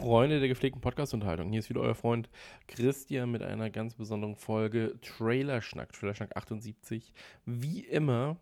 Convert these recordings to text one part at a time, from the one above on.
Freunde der gepflegten Podcast-Unterhaltung. Hier ist wieder euer Freund Christian mit einer ganz besonderen Folge Trailerschnack, Trailerschnack 78. Wie immer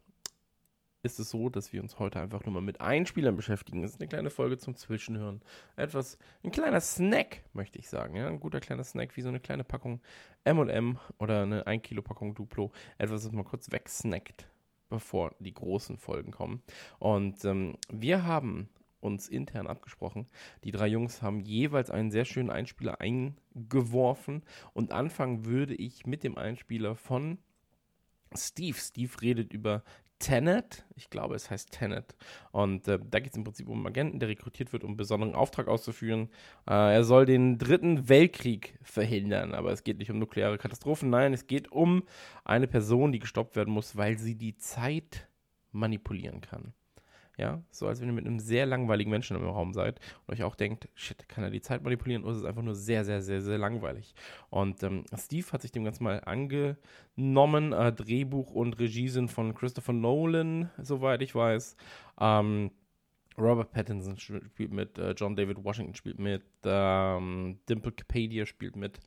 ist es so, dass wir uns heute einfach nur mal mit Einspielern beschäftigen. Es ist eine kleine Folge zum Zwischenhören. Etwas, ein kleiner Snack, möchte ich sagen. Ja? Ein guter kleiner Snack, wie so eine kleine Packung M&M oder eine 1 Kilo Packung Duplo. Etwas, das man kurz wegsnackt, bevor die großen Folgen kommen. Und ähm, wir haben uns intern abgesprochen. Die drei Jungs haben jeweils einen sehr schönen Einspieler eingeworfen und anfangen würde ich mit dem Einspieler von Steve. Steve redet über Tenet, ich glaube, es heißt Tenet. Und äh, da geht es im Prinzip um einen Agenten, der rekrutiert wird, um einen besonderen Auftrag auszuführen. Äh, er soll den dritten Weltkrieg verhindern, aber es geht nicht um nukleare Katastrophen, nein, es geht um eine Person, die gestoppt werden muss, weil sie die Zeit manipulieren kann. Ja, so als wenn ihr mit einem sehr langweiligen Menschen im Raum seid und euch auch denkt, shit, kann er die Zeit manipulieren oder ist es einfach nur sehr, sehr, sehr, sehr langweilig. Und ähm, Steve hat sich dem Ganzen mal angenommen. Äh, Drehbuch und Regie sind von Christopher Nolan, soweit ich weiß. Ähm, Robert Pattinson spielt mit, äh, John David Washington spielt mit, ähm, Dimple Capadia spielt mit.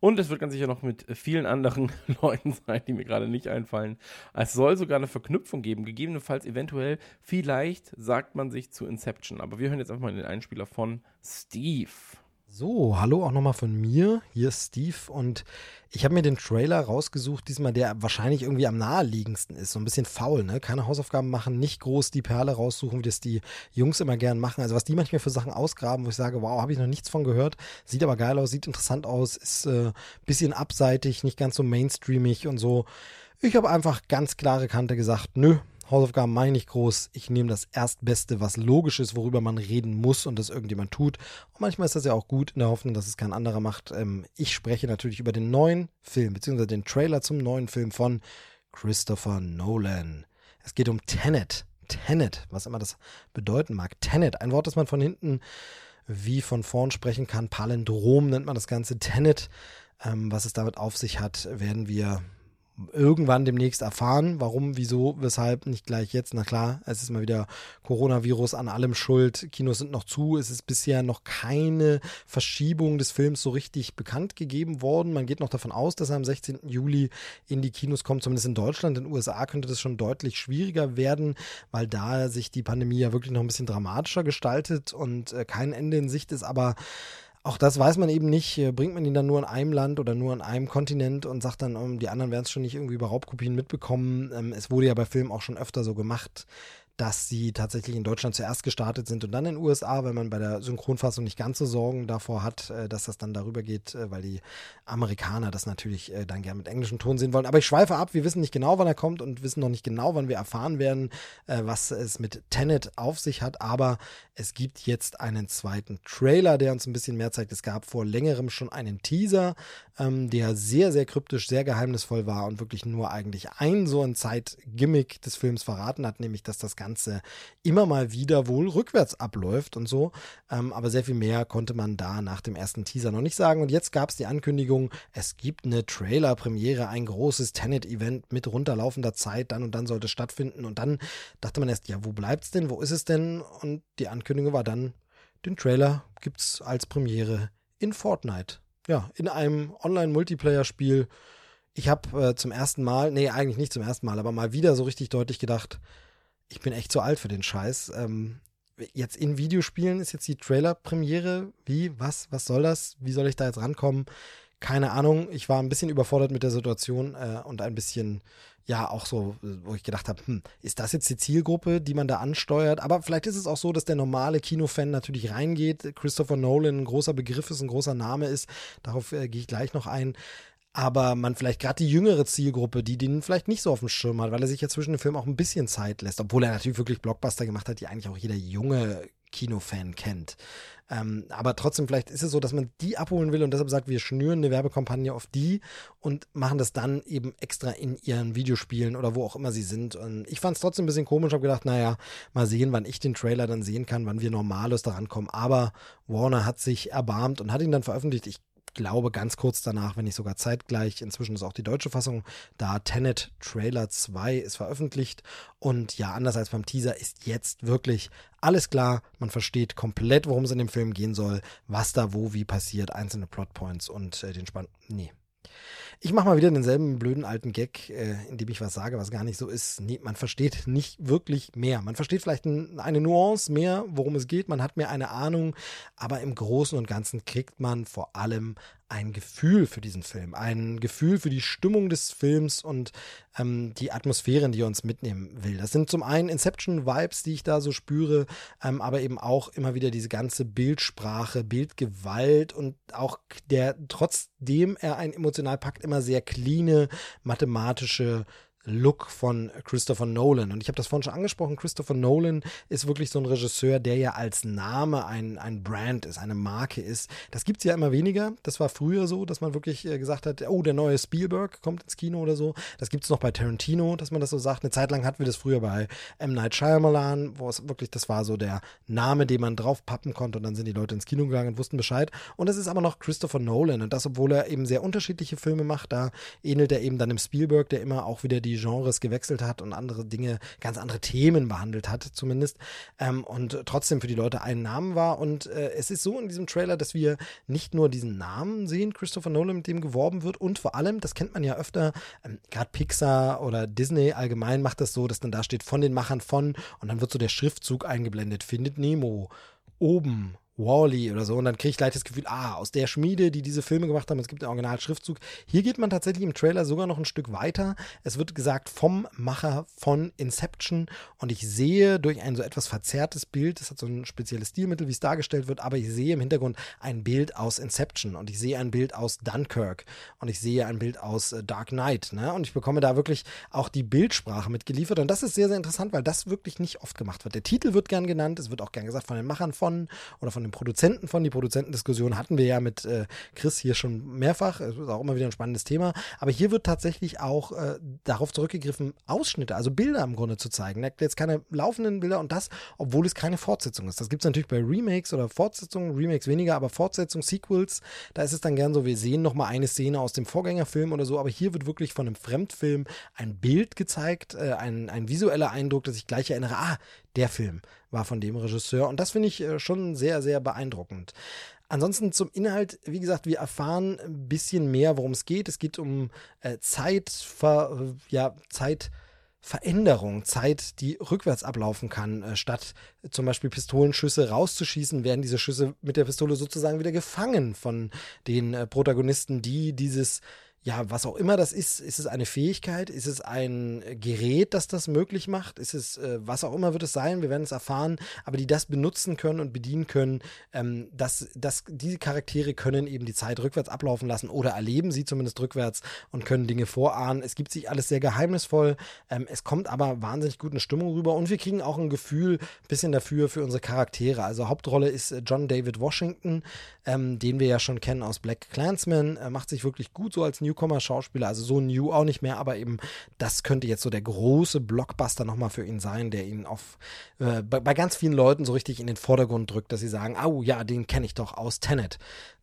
Und es wird ganz sicher noch mit vielen anderen Leuten sein, die mir gerade nicht einfallen. Es soll sogar eine Verknüpfung geben, gegebenenfalls eventuell, vielleicht sagt man sich zu Inception. Aber wir hören jetzt einfach mal den Einspieler von Steve. So, hallo auch nochmal von mir. Hier ist Steve und ich habe mir den Trailer rausgesucht, diesmal der wahrscheinlich irgendwie am naheliegendsten ist. So ein bisschen faul, ne? Keine Hausaufgaben machen, nicht groß die Perle raussuchen, wie das die Jungs immer gern machen. Also was die manchmal für Sachen ausgraben, wo ich sage, wow, habe ich noch nichts von gehört. Sieht aber geil aus, sieht interessant aus, ist äh, bisschen abseitig, nicht ganz so mainstreamig und so. Ich habe einfach ganz klare Kante gesagt, nö, Hausaufgaben mache ich nicht groß. Ich nehme das Erstbeste, was logisch ist, worüber man reden muss und das irgendjemand tut. Und manchmal ist das ja auch gut, in der Hoffnung, dass es kein anderer macht. Ähm, ich spreche natürlich über den neuen Film, beziehungsweise den Trailer zum neuen Film von Christopher Nolan. Es geht um Tenet. Tenet, was immer das bedeuten mag. Tenet, ein Wort, das man von hinten wie von vorn sprechen kann. Palindrom nennt man das Ganze. Tenet, ähm, was es damit auf sich hat, werden wir irgendwann demnächst erfahren. Warum, wieso, weshalb, nicht gleich jetzt. Na klar, es ist mal wieder Coronavirus an allem schuld. Kinos sind noch zu. Es ist bisher noch keine Verschiebung des Films so richtig bekannt gegeben worden. Man geht noch davon aus, dass er am 16. Juli in die Kinos kommt, zumindest in Deutschland. In den USA könnte das schon deutlich schwieriger werden, weil da sich die Pandemie ja wirklich noch ein bisschen dramatischer gestaltet und äh, kein Ende in Sicht ist. Aber auch das weiß man eben nicht. Bringt man ihn dann nur in einem Land oder nur in einem Kontinent und sagt dann, um, die anderen werden es schon nicht irgendwie über Raubkopien mitbekommen. Ähm, es wurde ja bei Filmen auch schon öfter so gemacht, dass sie tatsächlich in Deutschland zuerst gestartet sind und dann in den USA, weil man bei der Synchronfassung nicht ganz so Sorgen davor hat, äh, dass das dann darüber geht, äh, weil die Amerikaner das natürlich äh, dann gerne mit englischem Ton sehen wollen. Aber ich schweife ab, wir wissen nicht genau, wann er kommt und wissen noch nicht genau, wann wir erfahren werden, was es mit Tenet auf sich hat. Aber es gibt jetzt einen zweiten Trailer, der uns ein bisschen mehr zeigt. Es gab vor längerem schon einen Teaser, ähm, der sehr, sehr kryptisch, sehr geheimnisvoll war und wirklich nur eigentlich ein so ein Zeitgimmick des Films verraten hat, nämlich dass das Ganze Ganze immer mal wieder wohl rückwärts abläuft und so. Ähm, aber sehr viel mehr konnte man da nach dem ersten Teaser noch nicht sagen. Und jetzt gab es die Ankündigung, es gibt eine Trailer-Premiere, ein großes Tenet-Event mit runterlaufender Zeit, dann und dann sollte es stattfinden. Und dann dachte man erst, ja, wo bleibt's denn? Wo ist es denn? Und die Ankündigung war dann, den Trailer gibt's als Premiere in Fortnite. Ja, in einem Online-Multiplayer-Spiel. Ich habe äh, zum ersten Mal, nee, eigentlich nicht zum ersten Mal, aber mal wieder so richtig deutlich gedacht, ich bin echt zu alt für den Scheiß. Ähm, jetzt in Videospielen ist jetzt die Trailer-Premiere. Wie? Was? Was soll das? Wie soll ich da jetzt rankommen? Keine Ahnung. Ich war ein bisschen überfordert mit der Situation äh, und ein bisschen, ja, auch so, wo ich gedacht habe, hm, ist das jetzt die Zielgruppe, die man da ansteuert? Aber vielleicht ist es auch so, dass der normale Kinofan natürlich reingeht. Christopher Nolan ein großer Begriff ist, ein großer Name ist. Darauf äh, gehe ich gleich noch ein aber man vielleicht gerade die jüngere Zielgruppe, die den vielleicht nicht so auf dem Schirm hat, weil er sich ja zwischen dem Film auch ein bisschen Zeit lässt, obwohl er natürlich wirklich Blockbuster gemacht hat, die eigentlich auch jeder junge Kinofan kennt. Ähm, aber trotzdem, vielleicht ist es so, dass man die abholen will und deshalb sagt, wir schnüren eine Werbekampagne auf die und machen das dann eben extra in ihren Videospielen oder wo auch immer sie sind. Und ich fand es trotzdem ein bisschen komisch, habe gedacht, naja, mal sehen, wann ich den Trailer dann sehen kann, wann wir normales daran kommen. Aber Warner hat sich erbarmt und hat ihn dann veröffentlicht. Ich glaube ganz kurz danach, wenn nicht sogar zeitgleich, inzwischen ist auch die deutsche Fassung da, Tenet Trailer 2 ist veröffentlicht. Und ja, anders als beim Teaser ist jetzt wirklich alles klar, man versteht komplett, worum es in dem Film gehen soll, was da wo wie passiert, einzelne Plotpoints und äh, den Spann... Nee, ich mache mal wieder denselben blöden alten Gag, äh, indem ich was sage, was gar nicht so ist. Nee, man versteht nicht wirklich mehr. Man versteht vielleicht ein, eine Nuance mehr, worum es geht. Man hat mehr eine Ahnung. Aber im Großen und Ganzen kriegt man vor allem ein Gefühl für diesen Film, ein Gefühl für die Stimmung des Films und ähm, die Atmosphären, die er uns mitnehmen will. Das sind zum einen Inception-Vibes, die ich da so spüre, ähm, aber eben auch immer wieder diese ganze Bildsprache, Bildgewalt und auch der, trotzdem er einen emotional packt, immer sehr cleane, mathematische Look von Christopher Nolan. Und ich habe das vorhin schon angesprochen, Christopher Nolan ist wirklich so ein Regisseur, der ja als Name ein, ein Brand ist, eine Marke ist. Das gibt es ja immer weniger. Das war früher so, dass man wirklich äh, gesagt hat, oh, der neue Spielberg kommt ins Kino oder so. Das gibt es noch bei Tarantino, dass man das so sagt. Eine Zeit lang hatten wir das früher bei M. Night Shyamalan, wo es wirklich, das war so der Name, den man draufpappen konnte und dann sind die Leute ins Kino gegangen und wussten Bescheid. Und das ist aber noch Christopher Nolan und das, obwohl er eben sehr unterschiedliche Filme macht, da ähnelt er eben dann dem Spielberg, der immer auch wieder die Genres gewechselt hat und andere Dinge, ganz andere Themen behandelt hat, zumindest. Ähm, und trotzdem für die Leute einen Namen war. Und äh, es ist so in diesem Trailer, dass wir nicht nur diesen Namen sehen, Christopher Nolan, mit dem geworben wird, und vor allem, das kennt man ja öfter, ähm, gerade Pixar oder Disney allgemein macht das so, dass dann da steht von den Machern von und dann wird so der Schriftzug eingeblendet, findet Nemo oben Wally oder so. Und dann kriege ich gleich das Gefühl, ah, aus der Schmiede, die diese Filme gemacht haben, es gibt einen Originalschriftzug. Hier geht man tatsächlich im Trailer sogar noch ein Stück weiter. Es wird gesagt vom Macher von Inception. Und ich sehe durch ein so etwas verzerrtes Bild, das hat so ein spezielles Stilmittel, wie es dargestellt wird, aber ich sehe im Hintergrund ein Bild aus Inception und ich sehe ein Bild aus Dunkirk und ich sehe ein Bild aus äh, Dark Knight. Ne? Und ich bekomme da wirklich auch die Bildsprache mitgeliefert. Und das ist sehr, sehr interessant, weil das wirklich nicht oft gemacht wird. Der Titel wird gern genannt, es wird auch gern gesagt von den Machern von oder von den Produzenten von. Die Produzentendiskussion hatten wir ja mit äh, Chris hier schon mehrfach. Es ist auch immer wieder ein spannendes Thema. Aber hier wird tatsächlich auch äh, darauf zurückgegriffen, Ausschnitte, also Bilder im Grunde zu zeigen. Jetzt keine laufenden Bilder und das, obwohl es keine Fortsetzung ist. Das gibt es natürlich bei Remakes oder Fortsetzungen, Remakes weniger, aber Fortsetzungen, Sequels, da ist es dann gern so, wir sehen nochmal eine Szene aus dem Vorgängerfilm oder so, aber hier wird wirklich von einem Fremdfilm ein Bild gezeigt, äh, ein, ein visueller Eindruck, dass ich gleich erinnere, ah, der Film war von dem Regisseur. Und das finde ich äh, schon sehr, sehr beeindruckend. Ansonsten zum Inhalt, wie gesagt, wir erfahren ein bisschen mehr, worum es geht. Es geht um äh, Zeitver ja, Zeitveränderung, Zeit, die rückwärts ablaufen kann. Äh, statt zum Beispiel Pistolenschüsse rauszuschießen, werden diese Schüsse mit der Pistole sozusagen wieder gefangen von den äh, Protagonisten, die dieses ja, was auch immer das ist, ist es eine Fähigkeit, ist es ein Gerät, das das möglich macht, ist es, äh, was auch immer wird es sein, wir werden es erfahren, aber die das benutzen können und bedienen können, ähm, dass, dass diese Charaktere können eben die Zeit rückwärts ablaufen lassen oder erleben sie zumindest rückwärts und können Dinge vorahnen. Es gibt sich alles sehr geheimnisvoll, ähm, es kommt aber wahnsinnig gut eine Stimmung rüber und wir kriegen auch ein Gefühl ein bisschen dafür für unsere Charaktere. Also Hauptrolle ist äh, John David Washington, ähm, den wir ja schon kennen aus Black Clansman, äh, macht sich wirklich gut so als Newcomer-Schauspieler, also so new auch nicht mehr, aber eben das könnte jetzt so der große Blockbuster nochmal für ihn sein, der ihn auf äh, bei, bei, ganz vielen Leuten so richtig in den Vordergrund drückt, dass sie sagen, oh ja, den kenne ich doch aus Tenet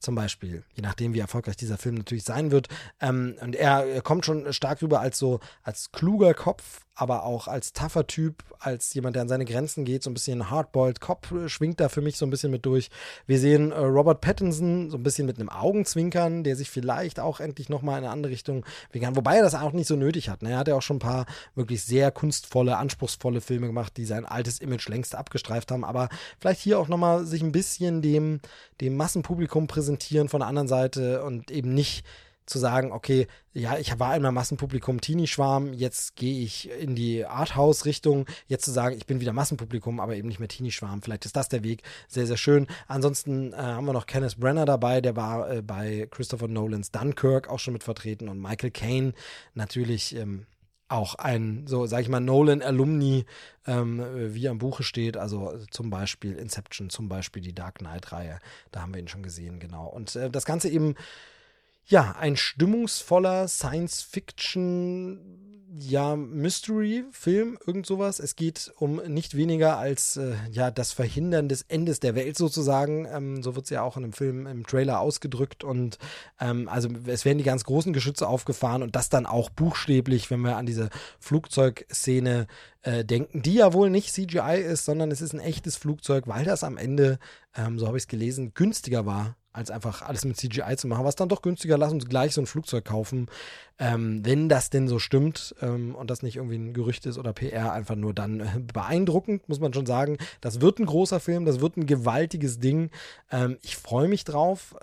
zum Beispiel, je nachdem wie erfolgreich dieser Film natürlich sein wird. Ähm, und er, kommt schon stark rüber als so als kluger Kopf, aber auch als tougher Typ, als jemand, der an seine Grenzen geht, so ein bisschen hardboiled Cop schwingt da für mich so ein bisschen mit durch. Wir sehen äh, Robert Pattinson so ein bisschen mit einem Augenzwinkern, der sich vielleicht auch endlich nochmal in eine andere Richtung kann, wobei er das auch nicht so nötig hat. Ne? Er hat ja auch schon ein paar wirklich sehr kunstvolle, anspruchsvolle Filme gemacht, die sein altes Image längst abgestreift haben, aber vielleicht hier auch nochmal sich ein bisschen dem, dem Massenpublikum präsentieren von der anderen Seite und eben nicht zu sagen, okay, ja, ich war einmal Massenpublikum Teenie-Schwarm, jetzt gehe ich in die Arthouse-Richtung, jetzt zu sagen, ich bin wieder Massenpublikum, aber eben nicht mehr Teenie-Schwarm. Vielleicht ist das der Weg. Sehr, sehr schön. Ansonsten äh, haben wir noch Kenneth Brenner dabei, der war äh, bei Christopher Nolans Dunkirk auch schon mit vertreten und Michael Caine natürlich ähm, auch ein, so sag ich mal, Nolan-Alumni, ähm, wie am Buche steht. Also zum Beispiel Inception, zum Beispiel die Dark Knight-Reihe. Da haben wir ihn schon gesehen, genau. Und äh, das Ganze eben, ja, ein stimmungsvoller Science-Fiction ja, Mystery-Film, irgend sowas. Es geht um nicht weniger als äh, ja das Verhindern des Endes der Welt sozusagen. Ähm, so wird es ja auch in dem Film im Trailer ausgedrückt. Und ähm, also es werden die ganz großen Geschütze aufgefahren und das dann auch buchstäblich, wenn wir an diese Flugzeugszene äh, denken, die ja wohl nicht CGI ist, sondern es ist ein echtes Flugzeug, weil das am Ende, ähm, so habe ich es gelesen, günstiger war als einfach alles mit CGI zu machen. Was dann doch günstiger, lass uns gleich so ein Flugzeug kaufen. Ähm, wenn das denn so stimmt ähm, und das nicht irgendwie ein Gerücht ist oder PR, einfach nur dann äh, beeindruckend, muss man schon sagen. Das wird ein großer Film, das wird ein gewaltiges Ding. Ähm, ich freue mich drauf.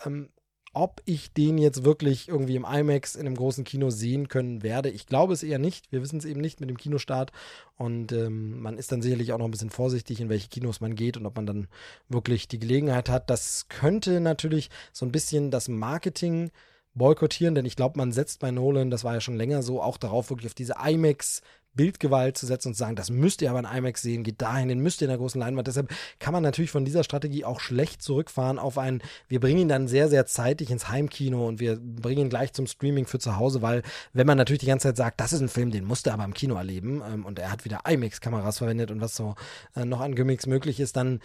Ob ich den jetzt wirklich irgendwie im IMAX in einem großen Kino sehen können werde, ich glaube es eher nicht. Wir wissen es eben nicht mit dem Kinostart. Und ähm, man ist dann sicherlich auch noch ein bisschen vorsichtig, in welche Kinos man geht und ob man dann wirklich die Gelegenheit hat. Das könnte natürlich so ein bisschen das Marketing boykottieren, denn ich glaube, man setzt bei Nolan, das war ja schon länger so, auch darauf, wirklich auf diese IMAX Bildgewalt zu setzen und zu sagen, das müsst ihr aber in IMAX sehen, geht dahin, den müsst ihr in der großen Leinwand. Deshalb kann man natürlich von dieser Strategie auch schlecht zurückfahren auf ein, wir bringen ihn dann sehr, sehr zeitig ins Heimkino und wir bringen ihn gleich zum Streaming für zu Hause, weil wenn man natürlich die ganze Zeit sagt, das ist ein Film, den musst du aber im Kino erleben ähm, und er hat wieder IMAX-Kameras verwendet und was so äh, noch an Gimmicks möglich ist, dann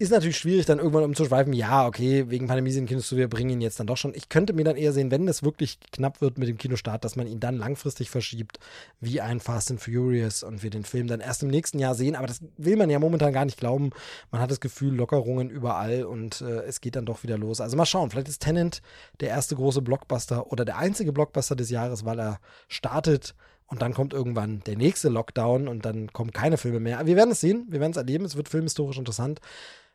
ist natürlich schwierig, dann irgendwann umzuschweifen, ja, okay, wegen Pandemie sind Kinos, wir bringen ihn jetzt dann doch schon. Ich könnte mir dann eher sehen, wenn es wirklich knapp wird mit dem Kinostart, dass man ihn dann langfristig verschiebt, wie ein Fast and Furious und wir den Film dann erst im nächsten Jahr sehen. Aber das will man ja momentan gar nicht glauben. Man hat das Gefühl, Lockerungen überall und äh, es geht dann doch wieder los. Also mal schauen, vielleicht ist Tenant der erste große Blockbuster oder der einzige Blockbuster des Jahres, weil er startet und dann kommt irgendwann der nächste Lockdown und dann kommen keine Filme mehr. Wir werden es sehen, wir werden es erleben, es wird filmhistorisch interessant.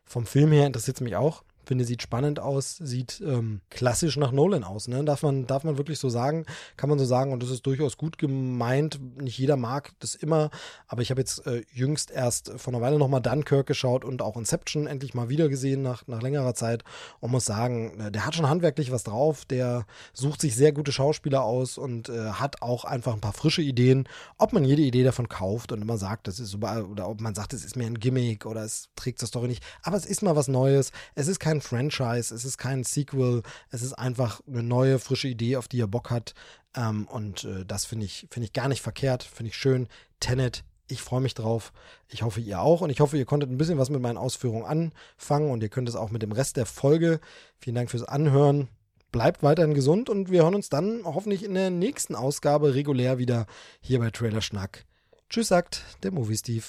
Vom Film her interessiert es mich auch finde, sieht spannend aus, sieht ähm, klassisch nach Nolan aus. Ne? Darf, man, darf man wirklich so sagen, kann man so sagen und das ist durchaus gut gemeint. Nicht jeder mag das immer, aber ich habe jetzt äh, jüngst erst vor einer Weile nochmal Dunkirk geschaut und auch Inception endlich mal wieder gesehen nach, nach längerer Zeit und muss sagen, äh, der hat schon handwerklich was drauf, der sucht sich sehr gute Schauspieler aus und äh, hat auch einfach ein paar frische Ideen. Ob man jede Idee davon kauft und immer sagt, das ist so, oder ob man sagt, es ist mir ein Gimmick oder es trägt das Story nicht, aber es ist mal was Neues. Es ist kein kein Franchise, es ist kein Sequel, es ist einfach eine neue, frische Idee, auf die er Bock hat. Ähm, und äh, das finde ich, finde ich gar nicht verkehrt, finde ich schön. Tenet, ich freue mich drauf. Ich hoffe, ihr auch. Und ich hoffe, ihr konntet ein bisschen was mit meinen Ausführungen anfangen und ihr könnt es auch mit dem Rest der Folge. Vielen Dank fürs Anhören. Bleibt weiterhin gesund und wir hören uns dann hoffentlich in der nächsten Ausgabe regulär wieder hier bei Trailer Schnack. Tschüss, sagt der Movie Steve.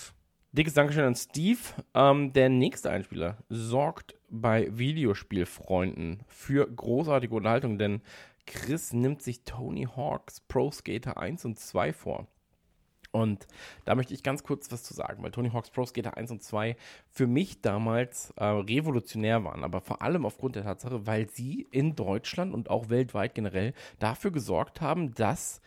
Dickes Dankeschön an Steve. Ähm, der nächste Einspieler sorgt bei Videospielfreunden für großartige Unterhaltung, denn Chris nimmt sich Tony Hawks Pro Skater 1 und 2 vor. Und da möchte ich ganz kurz was zu sagen, weil Tony Hawk's Pro Skater 1 und 2 für mich damals äh, revolutionär waren, aber vor allem aufgrund der Tatsache, weil sie in Deutschland und auch weltweit generell dafür gesorgt haben, dass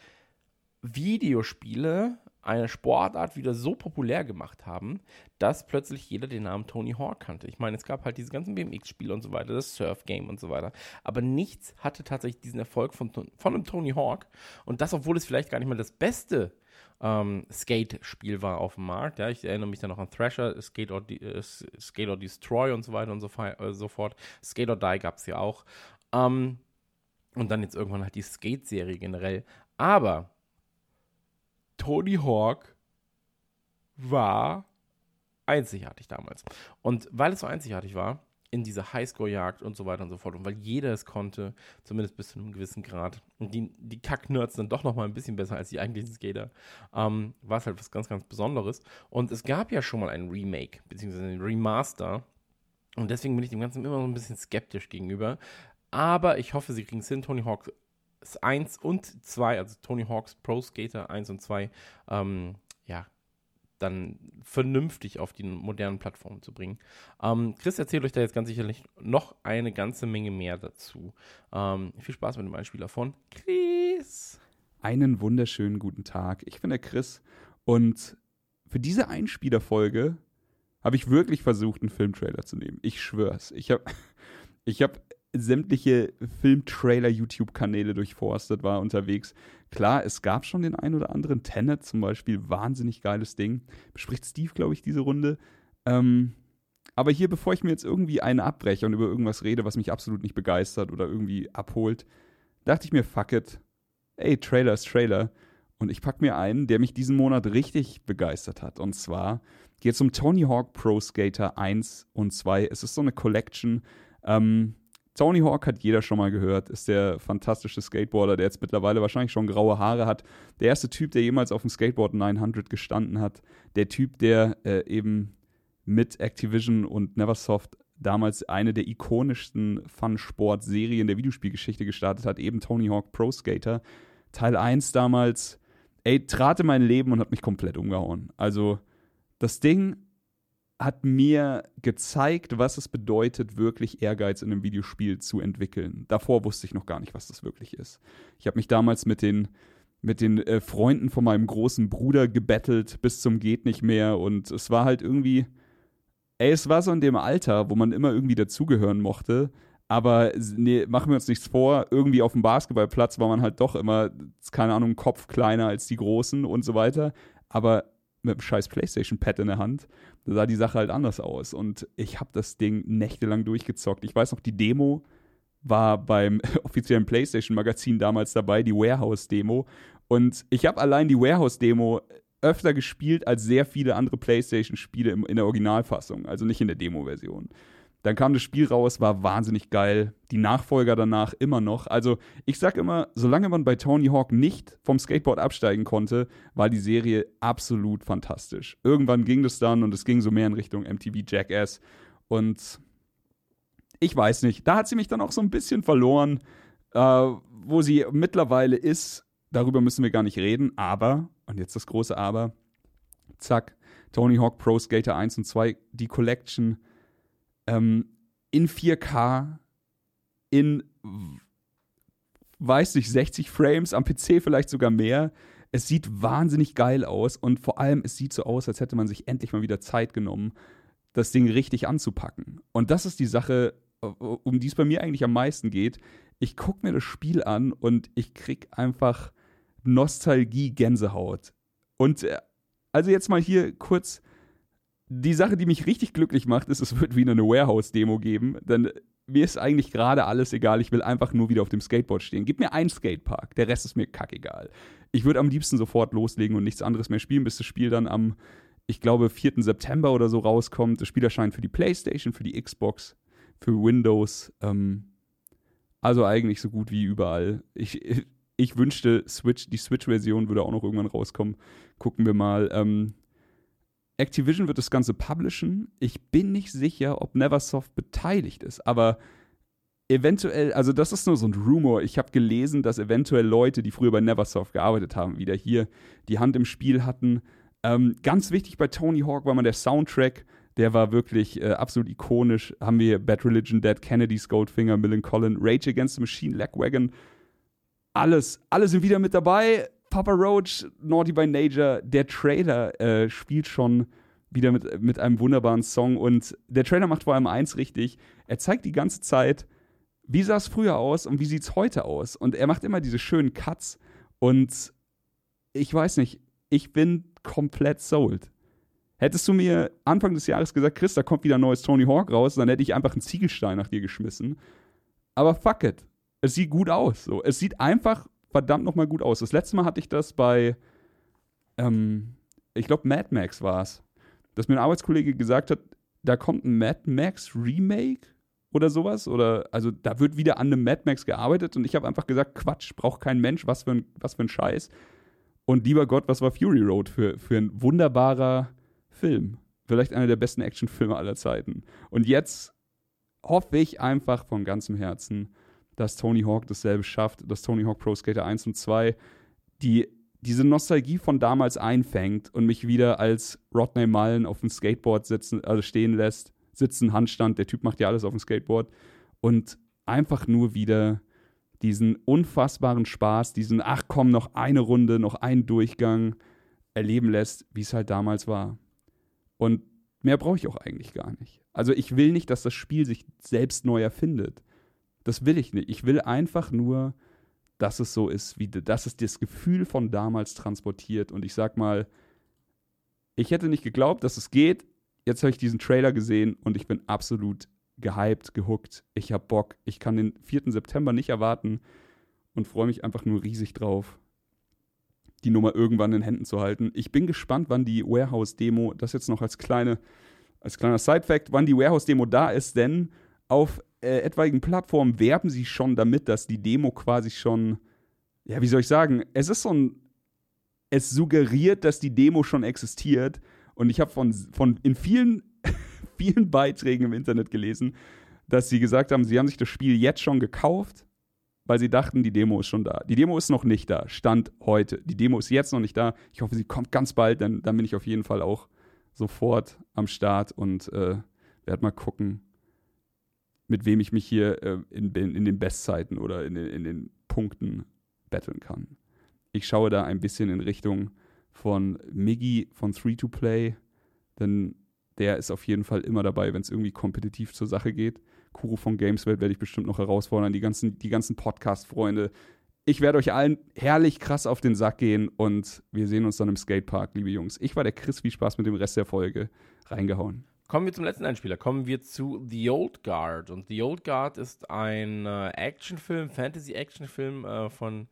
Videospiele eine Sportart wieder so populär gemacht haben, dass plötzlich jeder den Namen Tony Hawk kannte. Ich meine, es gab halt diese ganzen BMX-Spiele und so weiter, das Surf-Game und so weiter. Aber nichts hatte tatsächlich diesen Erfolg von, von einem Tony Hawk. Und das, obwohl es vielleicht gar nicht mal das beste ähm, Skate-Spiel war auf dem Markt. Ja, ich erinnere mich dann noch an Thrasher, Skate or, äh, Skate or Destroy und so weiter und so, äh, so fort. Skate or Die gab es ja auch. Ähm, und dann jetzt irgendwann halt die Skate-Serie generell. Aber Tony Hawk war einzigartig damals. Und weil es so einzigartig war, in dieser Highscore-Jagd und so weiter und so fort. Und weil jeder es konnte, zumindest bis zu einem gewissen Grad, und die, die Kack-Nerds dann doch noch mal ein bisschen besser als die eigentlichen Skater, ähm, war es halt was ganz, ganz Besonderes. Und es gab ja schon mal ein Remake, beziehungsweise ein Remaster. Und deswegen bin ich dem Ganzen immer so ein bisschen skeptisch gegenüber. Aber ich hoffe, sie kriegen es hin. Tony Hawk 1 und 2, also Tony Hawk's Pro Skater 1 und 2, ähm, ja, dann vernünftig auf die modernen Plattformen zu bringen. Ähm, Chris erzählt euch da jetzt ganz sicherlich noch eine ganze Menge mehr dazu. Ähm, viel Spaß mit dem Einspieler von Chris. Einen wunderschönen guten Tag. Ich bin der Chris und für diese Einspielerfolge habe ich wirklich versucht, einen Filmtrailer zu nehmen. Ich schwör's. Ich habe ich hab sämtliche Filmtrailer-YouTube-Kanäle durchforstet, war unterwegs. Klar, es gab schon den ein oder anderen. Tenet zum Beispiel, wahnsinnig geiles Ding. Bespricht Steve, glaube ich, diese Runde. Ähm, aber hier, bevor ich mir jetzt irgendwie eine abbreche und über irgendwas rede, was mich absolut nicht begeistert oder irgendwie abholt, dachte ich mir, fuck it. Ey, Trailer ist Trailer. Und ich packe mir einen, der mich diesen Monat richtig begeistert hat. Und zwar geht es um Tony Hawk Pro Skater 1 und 2. Es ist so eine Collection. Ähm, Tony Hawk hat jeder schon mal gehört, ist der fantastische Skateboarder, der jetzt mittlerweile wahrscheinlich schon graue Haare hat. Der erste Typ, der jemals auf dem Skateboard 900 gestanden hat. Der Typ, der äh, eben mit Activision und Neversoft damals eine der ikonischsten Fun-Sport-Serien der Videospielgeschichte gestartet hat, eben Tony Hawk Pro Skater. Teil 1 damals, ey, trat in mein Leben und hat mich komplett umgehauen. Also, das Ding hat mir gezeigt, was es bedeutet, wirklich Ehrgeiz in einem Videospiel zu entwickeln. Davor wusste ich noch gar nicht, was das wirklich ist. Ich habe mich damals mit den, mit den äh, Freunden von meinem großen Bruder gebettelt bis zum geht nicht mehr und es war halt irgendwie, ey, es war so in dem Alter, wo man immer irgendwie dazugehören mochte. Aber nee, machen wir uns nichts vor, irgendwie auf dem Basketballplatz war man halt doch immer, keine Ahnung, Kopf kleiner als die Großen und so weiter. Aber mit einem scheiß PlayStation-Pad in der Hand, da sah die Sache halt anders aus. Und ich habe das Ding nächtelang durchgezockt. Ich weiß noch, die Demo war beim offiziellen PlayStation-Magazin damals dabei, die Warehouse-Demo. Und ich habe allein die Warehouse-Demo öfter gespielt als sehr viele andere PlayStation-Spiele in der Originalfassung, also nicht in der Demo-Version. Dann kam das Spiel raus, war wahnsinnig geil. Die Nachfolger danach immer noch. Also, ich sag immer, solange man bei Tony Hawk nicht vom Skateboard absteigen konnte, war die Serie absolut fantastisch. Irgendwann ging das dann und es ging so mehr in Richtung MTV Jackass. Und ich weiß nicht, da hat sie mich dann auch so ein bisschen verloren. Äh, wo sie mittlerweile ist, darüber müssen wir gar nicht reden, aber und jetzt das große Aber. Zack, Tony Hawk Pro Skater 1 und 2, die Collection ähm, in 4K, in, weiß nicht, 60 Frames, am PC vielleicht sogar mehr. Es sieht wahnsinnig geil aus und vor allem, es sieht so aus, als hätte man sich endlich mal wieder Zeit genommen, das Ding richtig anzupacken. Und das ist die Sache, um die es bei mir eigentlich am meisten geht. Ich gucke mir das Spiel an und ich krieg einfach Nostalgie, Gänsehaut. Und äh, also jetzt mal hier kurz die Sache, die mich richtig glücklich macht, ist, es wird wieder eine Warehouse-Demo geben. Denn mir ist eigentlich gerade alles egal. Ich will einfach nur wieder auf dem Skateboard stehen. Gib mir einen Skatepark, der Rest ist mir kackegal. Ich würde am liebsten sofort loslegen und nichts anderes mehr spielen, bis das Spiel dann am, ich glaube, 4. September oder so rauskommt. Das Spiel erscheint für die PlayStation, für die Xbox, für Windows. Ähm, also eigentlich so gut wie überall. Ich, ich wünschte, Switch, die Switch-Version würde auch noch irgendwann rauskommen. Gucken wir mal. Ähm, Activision wird das Ganze publishen. Ich bin nicht sicher, ob Neversoft beteiligt ist, aber eventuell, also das ist nur so ein Rumor. Ich habe gelesen, dass eventuell Leute, die früher bei Neversoft gearbeitet haben, wieder hier die Hand im Spiel hatten. Ähm, ganz wichtig bei Tony Hawk war mal der Soundtrack. Der war wirklich äh, absolut ikonisch. Haben wir Bad Religion, Dead Kennedys, Goldfinger, Millen Collin, Rage Against the Machine, Lagwagon alles, alle sind wieder mit dabei. Papa Roach, Naughty by Nature, der Trailer äh, spielt schon wieder mit, mit einem wunderbaren Song und der Trailer macht vor allem eins richtig. Er zeigt die ganze Zeit, wie sah es früher aus und wie sieht es heute aus. Und er macht immer diese schönen Cuts und ich weiß nicht, ich bin komplett sold. Hättest du mir Anfang des Jahres gesagt, Chris, da kommt wieder ein neues Tony Hawk raus, dann hätte ich einfach einen Ziegelstein nach dir geschmissen. Aber fuck it es sieht gut aus. So. Es sieht einfach verdammt nochmal gut aus. Das letzte Mal hatte ich das bei, ähm, ich glaube, Mad Max war es, dass mir ein Arbeitskollege gesagt hat, da kommt ein Mad Max Remake oder sowas. Oder also da wird wieder an einem Mad Max gearbeitet und ich habe einfach gesagt, Quatsch, braucht kein Mensch, was für ein, was für ein Scheiß. Und lieber Gott, was war Fury Road für, für ein wunderbarer Film? Vielleicht einer der besten Actionfilme aller Zeiten. Und jetzt hoffe ich einfach von ganzem Herzen, dass Tony Hawk dasselbe schafft, dass Tony Hawk Pro Skater 1 und 2 die diese Nostalgie von damals einfängt und mich wieder als Rodney Mullen auf dem Skateboard sitzen, also stehen lässt, sitzen, Handstand, der Typ macht ja alles auf dem Skateboard und einfach nur wieder diesen unfassbaren Spaß, diesen, ach komm, noch eine Runde, noch einen Durchgang erleben lässt, wie es halt damals war. Und mehr brauche ich auch eigentlich gar nicht. Also ich will nicht, dass das Spiel sich selbst neu erfindet Das will ich nicht. Ich will einfach nur, dass es so ist, wie dass es das Gefühl von damals transportiert. Und ich sag mal, ich hätte nicht geglaubt, dass es geht. Jetzt habe ich diesen Trailer gesehen und ich bin absolut gehypt, gehuckt. Ich habe Bock. Ich kann den 4. September nicht erwarten und freue mich einfach nur riesig drauf, die Nummer irgendwann in Händen zu halten. Ich bin gespannt, wann die Warehouse-Demo, das jetzt noch als, kleine, als kleiner Side-Fact, wann die Warehouse-Demo da ist, denn auf äh, etwaigen Plattformen werben sie schon damit, dass die Demo quasi schon, ja, wie soll ich sagen, es ist so ein, es suggeriert, dass die Demo schon existiert. Und ich habe von, von in vielen, vielen Beiträgen im Internet gelesen, dass sie gesagt haben, sie haben sich das Spiel jetzt schon gekauft, weil sie dachten, die Demo ist schon da. Die Demo ist noch nicht da, Stand heute. Die Demo ist jetzt noch nicht da. Ich hoffe, sie kommt ganz bald, denn dann bin ich auf jeden Fall auch sofort am Start und äh, werde mal gucken, mit wem ich mich hier äh, in, in, den Bestzeiten oder in, in den Punkten betteln kann. Ich schaue da ein bisschen in Richtung von Miggy von 3-to-Play, denn der ist auf jeden Fall immer dabei, wenn es irgendwie kompetitiv zur Sache geht. Kuro von Gameswelt werde ich bestimmt noch herausfordern, die ganzen, die ganzen Podcast-Freunde. Ich werde euch allen herrlich krass auf den Sack gehen und wir sehen uns dann im Skatepark, liebe Jungs. Ich war der Chris, viel Spaß mit dem Rest der Folge. Reingehauen. Kommen wir zum letzten Einspieler. Kommen wir zu The Old Guard. Und The Old Guard ist ein äh, Actionfilm, Fantasy-Actionfilm äh, von,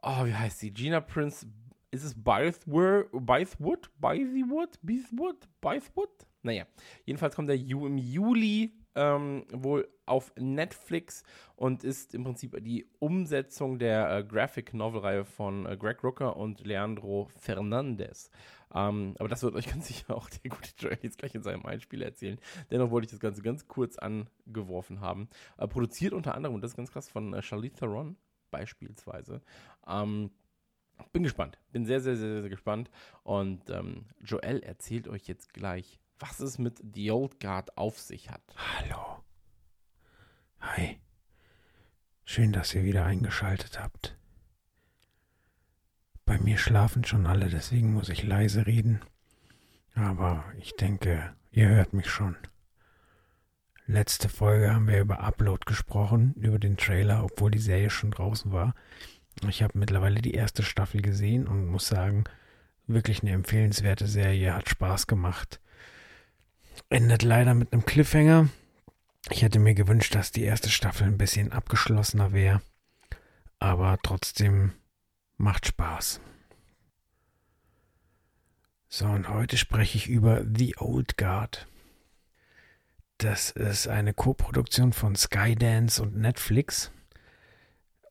oh, wie heißt sie? Gina Prince. Ist es? Bythwood? Bythwood? Bythwood? Bythwood? Naja, jedenfalls kommt er im Juli ähm, wohl auf Netflix und ist im Prinzip die Umsetzung der äh, Graphic Novel-Reihe von äh, Greg Rooker und Leandro Fernandez. Ähm, aber das wird euch ganz sicher auch der gute Joel jetzt gleich in seinem Einspiel erzählen. Dennoch wollte ich das Ganze ganz kurz angeworfen haben. Äh, produziert unter anderem, und das ist ganz krass, von äh, Charlize Theron beispielsweise. Ähm, bin gespannt. Bin sehr, sehr, sehr, sehr gespannt. Und ähm, Joel erzählt euch jetzt gleich, was es mit The Old Guard auf sich hat. Hallo. Hi. Schön, dass ihr wieder eingeschaltet habt. Mir schlafen schon alle, deswegen muss ich leise reden. Aber ich denke, ihr hört mich schon. Letzte Folge haben wir über Upload gesprochen, über den Trailer, obwohl die Serie schon draußen war. Ich habe mittlerweile die erste Staffel gesehen und muss sagen, wirklich eine empfehlenswerte Serie, hat Spaß gemacht. Endet leider mit einem Cliffhanger. Ich hätte mir gewünscht, dass die erste Staffel ein bisschen abgeschlossener wäre. Aber trotzdem Macht Spaß. So, und heute spreche ich über The Old Guard. Das ist eine Koproduktion von Skydance und Netflix.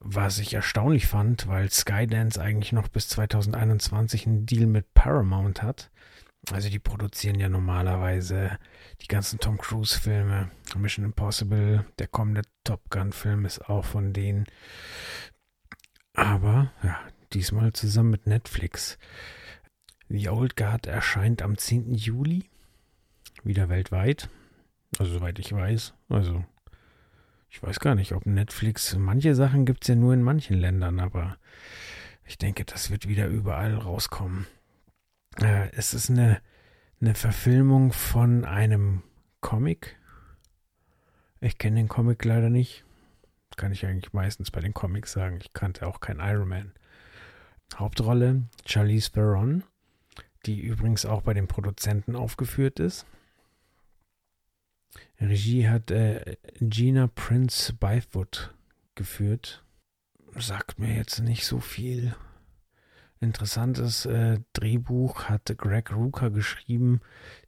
Was ich erstaunlich fand, weil Skydance eigentlich noch bis 2021 einen Deal mit Paramount hat. Also die produzieren ja normalerweise die ganzen Tom Cruise Filme, Mission Impossible, der kommende Top Gun Film ist auch von denen. Aber ja, diesmal zusammen mit Netflix. The Old Guard erscheint am 10. Juli, wieder weltweit. Also soweit ich weiß. Also ich weiß gar nicht, ob Netflix, manche Sachen gibt es ja nur in manchen Ländern, aber ich denke, das wird wieder überall rauskommen. Äh, es ist eine, eine Verfilmung von einem Comic. Ich kenne den Comic leider nicht. Kann ich eigentlich meistens bei den Comics sagen. Ich kannte auch kein Iron Man. Hauptrolle Charlize Theron, die übrigens auch bei den Produzenten aufgeführt ist. Regie hat äh, Gina Prince Bythewood geführt. Sagt mir jetzt nicht so viel. Interessantes äh, Drehbuch hat Greg Ruker geschrieben,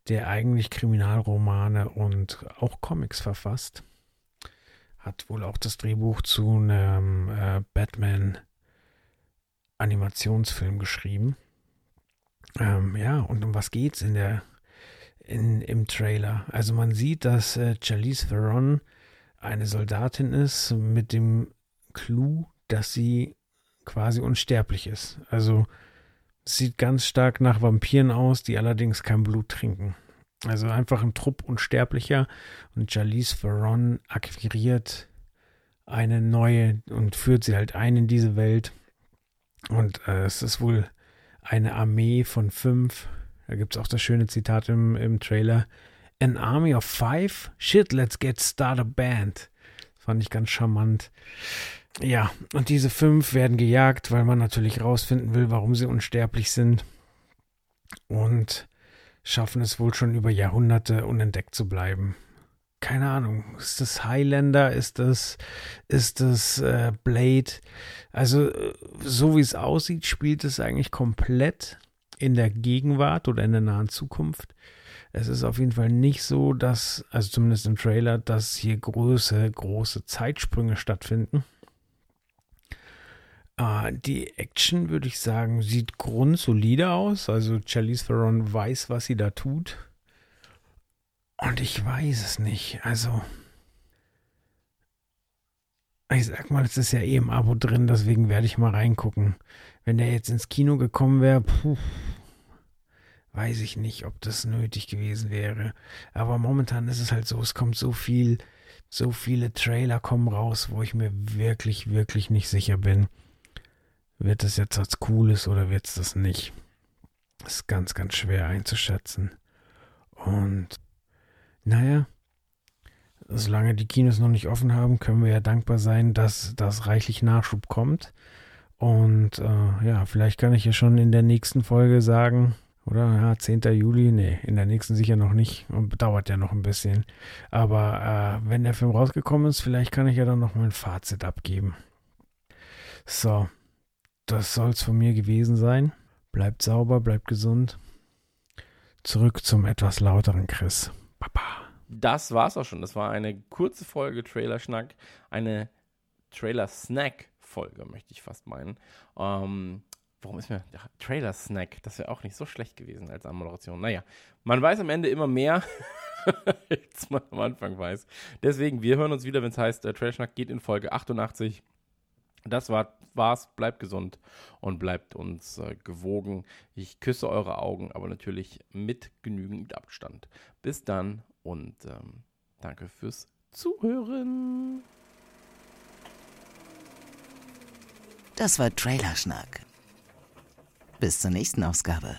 der eigentlich Kriminalromane und auch Comics verfasst. Hat wohl auch das Drehbuch zu einem äh, Batman Animationsfilm geschrieben. Ähm, ja, und um was geht's in der in, im Trailer? Also man sieht, dass äh, Charlize Theron eine Soldatin ist mit dem Clou, dass sie quasi unsterblich ist. Also sieht ganz stark nach Vampiren aus, die allerdings kein Blut trinken. Also einfach ein Trupp Unsterblicher und Charlize Theron akquiriert eine neue und führt sie halt ein in diese Welt und äh, es ist wohl eine Armee von fünf. Da gibt es auch das schöne Zitat im, im Trailer. An army of five? Shit, let's get start a band. Fand ich ganz charmant. Ja, und diese fünf werden gejagt, weil man natürlich rausfinden will, warum sie unsterblich sind. Und schaffen es wohl schon über Jahrhunderte unentdeckt zu bleiben. Keine Ahnung, ist das Highlander, ist das, ist das äh, Blade? Also, äh, so wie es aussieht, spielt es eigentlich komplett in der Gegenwart oder in der nahen Zukunft. Es ist auf jeden Fall nicht so, dass, also zumindest im Trailer, dass hier große, große Zeitsprünge stattfinden. Uh, die Action, würde ich sagen, sieht grundsolide aus. Also Charlize Theron weiß, was sie da tut. Und ich weiß es nicht. Also, ich sag mal, es ist ja eh im Abo drin, deswegen werde ich mal reingucken. Wenn der jetzt ins Kino gekommen wäre, weiß ich nicht, ob das nötig gewesen wäre. Aber momentan ist es halt so, es kommt so viel, so viele Trailer kommen raus, wo ich mir wirklich, wirklich nicht sicher bin wird es jetzt was Cooles oder wird es das nicht? Das ist ganz, ganz schwer einzuschätzen. Und naja, solange die Kinos noch nicht offen haben, können wir ja dankbar sein, dass das reichlich Nachschub kommt. Und äh, ja, vielleicht kann ich ja schon in der nächsten Folge sagen, oder ja, 10. Juli, nee, in der nächsten sicher noch nicht. Und dauert ja noch ein bisschen. Aber äh, wenn der Film rausgekommen ist, vielleicht kann ich ja dann noch mal ein Fazit abgeben. So, das soll es von mir gewesen sein. Bleibt sauber, bleibt gesund. Zurück zum etwas lauteren Chris. Das war's auch schon. Das war eine kurze Folge Trailer-Schnack. Eine Trailer-Snack-Folge, möchte ich fast meinen. Ähm, warum ist mir ja, Trailer-Snack? Das wäre auch nicht so schlecht gewesen als Anmoderation. Naja, man weiß am Ende immer mehr, als man am Anfang weiß. Deswegen, wir hören uns wieder, wenn es heißt, äh, Trailer-Schnack geht in Folge 88. Das war, war's. Bleibt gesund und bleibt uns äh, gewogen. Ich küsse eure Augen, aber natürlich mit genügend Abstand. Bis dann und ähm, danke fürs Zuhören. Das war Trailerschnack. Bis zur nächsten Ausgabe.